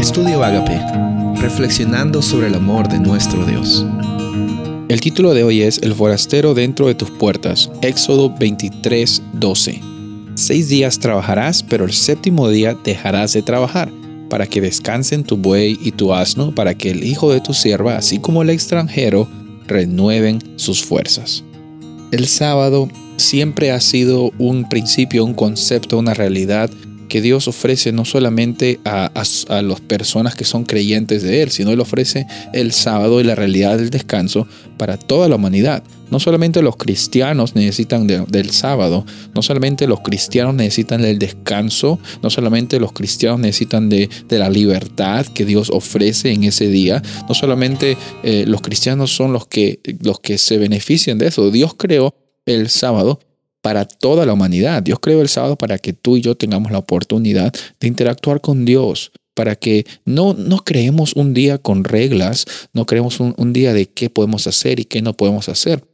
Estudio Agape, reflexionando sobre el amor de nuestro Dios. El título de hoy es El forastero dentro de tus puertas, Éxodo 23, 12. Seis días trabajarás, pero el séptimo día dejarás de trabajar, para que descansen tu buey y tu asno, para que el hijo de tu sierva, así como el extranjero, renueven sus fuerzas. El sábado siempre ha sido un principio, un concepto, una realidad que Dios ofrece no solamente a, las personas que son creyentes de Él, sino Él ofrece el sábado y la realidad del descanso para toda la humanidad. No solamente los cristianos necesitan del sábado, no solamente los cristianos necesitan del descanso, no solamente los cristianos necesitan de, la libertad que Dios ofrece en ese día, no solamente eh, los cristianos son los que, los que se benefician de eso. Dios creó el sábado para toda la humanidad. Dios creó el sábado para que tú y yo tengamos la oportunidad de interactuar con Dios, para que no, no creemos un día con reglas, no creemos un, día de qué podemos hacer y qué no podemos hacer.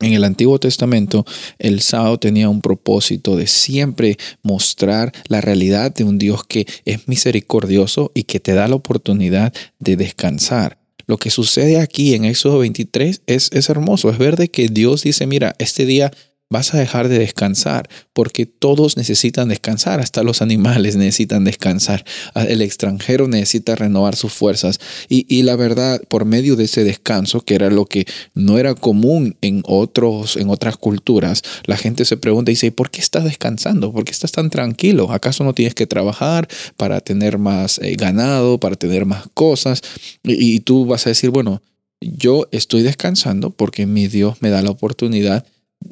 En el Antiguo Testamento, el sábado tenía un propósito de siempre mostrar la realidad de un Dios que es misericordioso y que te da la oportunidad de descansar. Lo que sucede aquí en Éxodo 23 es, es hermoso, es ver de que Dios dice, mira, este día vas a dejar de descansar, porque todos necesitan descansar, hasta los animales necesitan descansar, el extranjero necesita renovar sus fuerzas. Y, la verdad, por medio de ese descanso, que era lo que no era común en, otros, en otras culturas, la gente se pregunta y dice, ¿por qué estás descansando? ¿Por qué estás tan tranquilo? ¿Acaso no tienes que trabajar para tener más eh, ganado, para tener más cosas? y tú vas a decir, bueno, yo estoy descansando porque mi Dios me da la oportunidad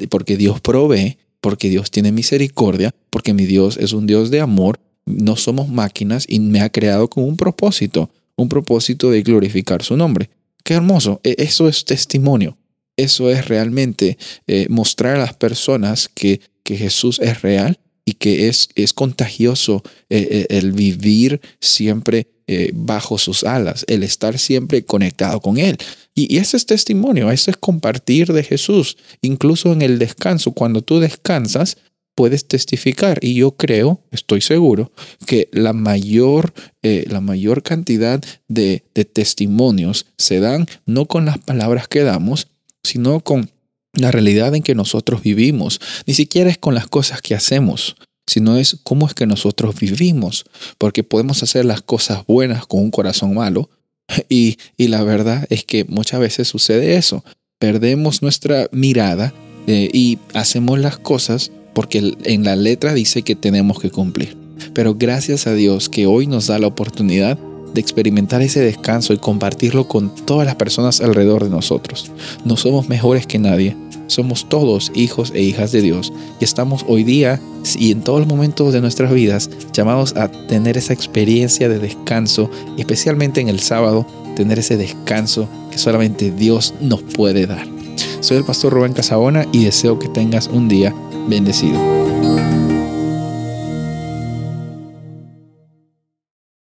porque Dios provee, porque Dios tiene misericordia, porque mi Dios es un Dios de amor, no somos máquinas y me ha creado con un propósito, un propósito de glorificar su nombre. Qué hermoso, e, eso es testimonio, eso es realmente eh, mostrar a las personas que, que Jesús es real y que es, es contagioso eh, eh, el vivir siempre eh, bajo sus alas, el estar siempre conectado con Él. Y, ese es testimonio, ese es compartir de Jesús. Incluso en el descanso, cuando tú descansas, puedes testificar. Y yo creo, estoy seguro, que la mayor, la mayor cantidad de, de testimonios se dan no con las palabras que damos, sino con la realidad en que nosotros vivimos. Ni siquiera es con las cosas que hacemos, sino es cómo es que nosotros vivimos. Porque podemos hacer las cosas buenas con un corazón malo. Y, y la verdad es que muchas veces sucede eso. Perdemos nuestra mirada eh, y hacemos las cosas porque en la letra dice que tenemos que cumplir. Pero gracias a Dios que hoy nos da la oportunidad de experimentar ese descanso y compartirlo con todas las personas alrededor de nosotros. No somos mejores que nadie, somos todos hijos e hijas de Dios y estamos hoy día y en todos los momentos de nuestras vidas llamados a tener esa experiencia de descanso, especialmente en el sábado, tener ese descanso que solamente Dios nos puede dar. Soy el pastor Rubén Casabona y deseo que tengas un día bendecido.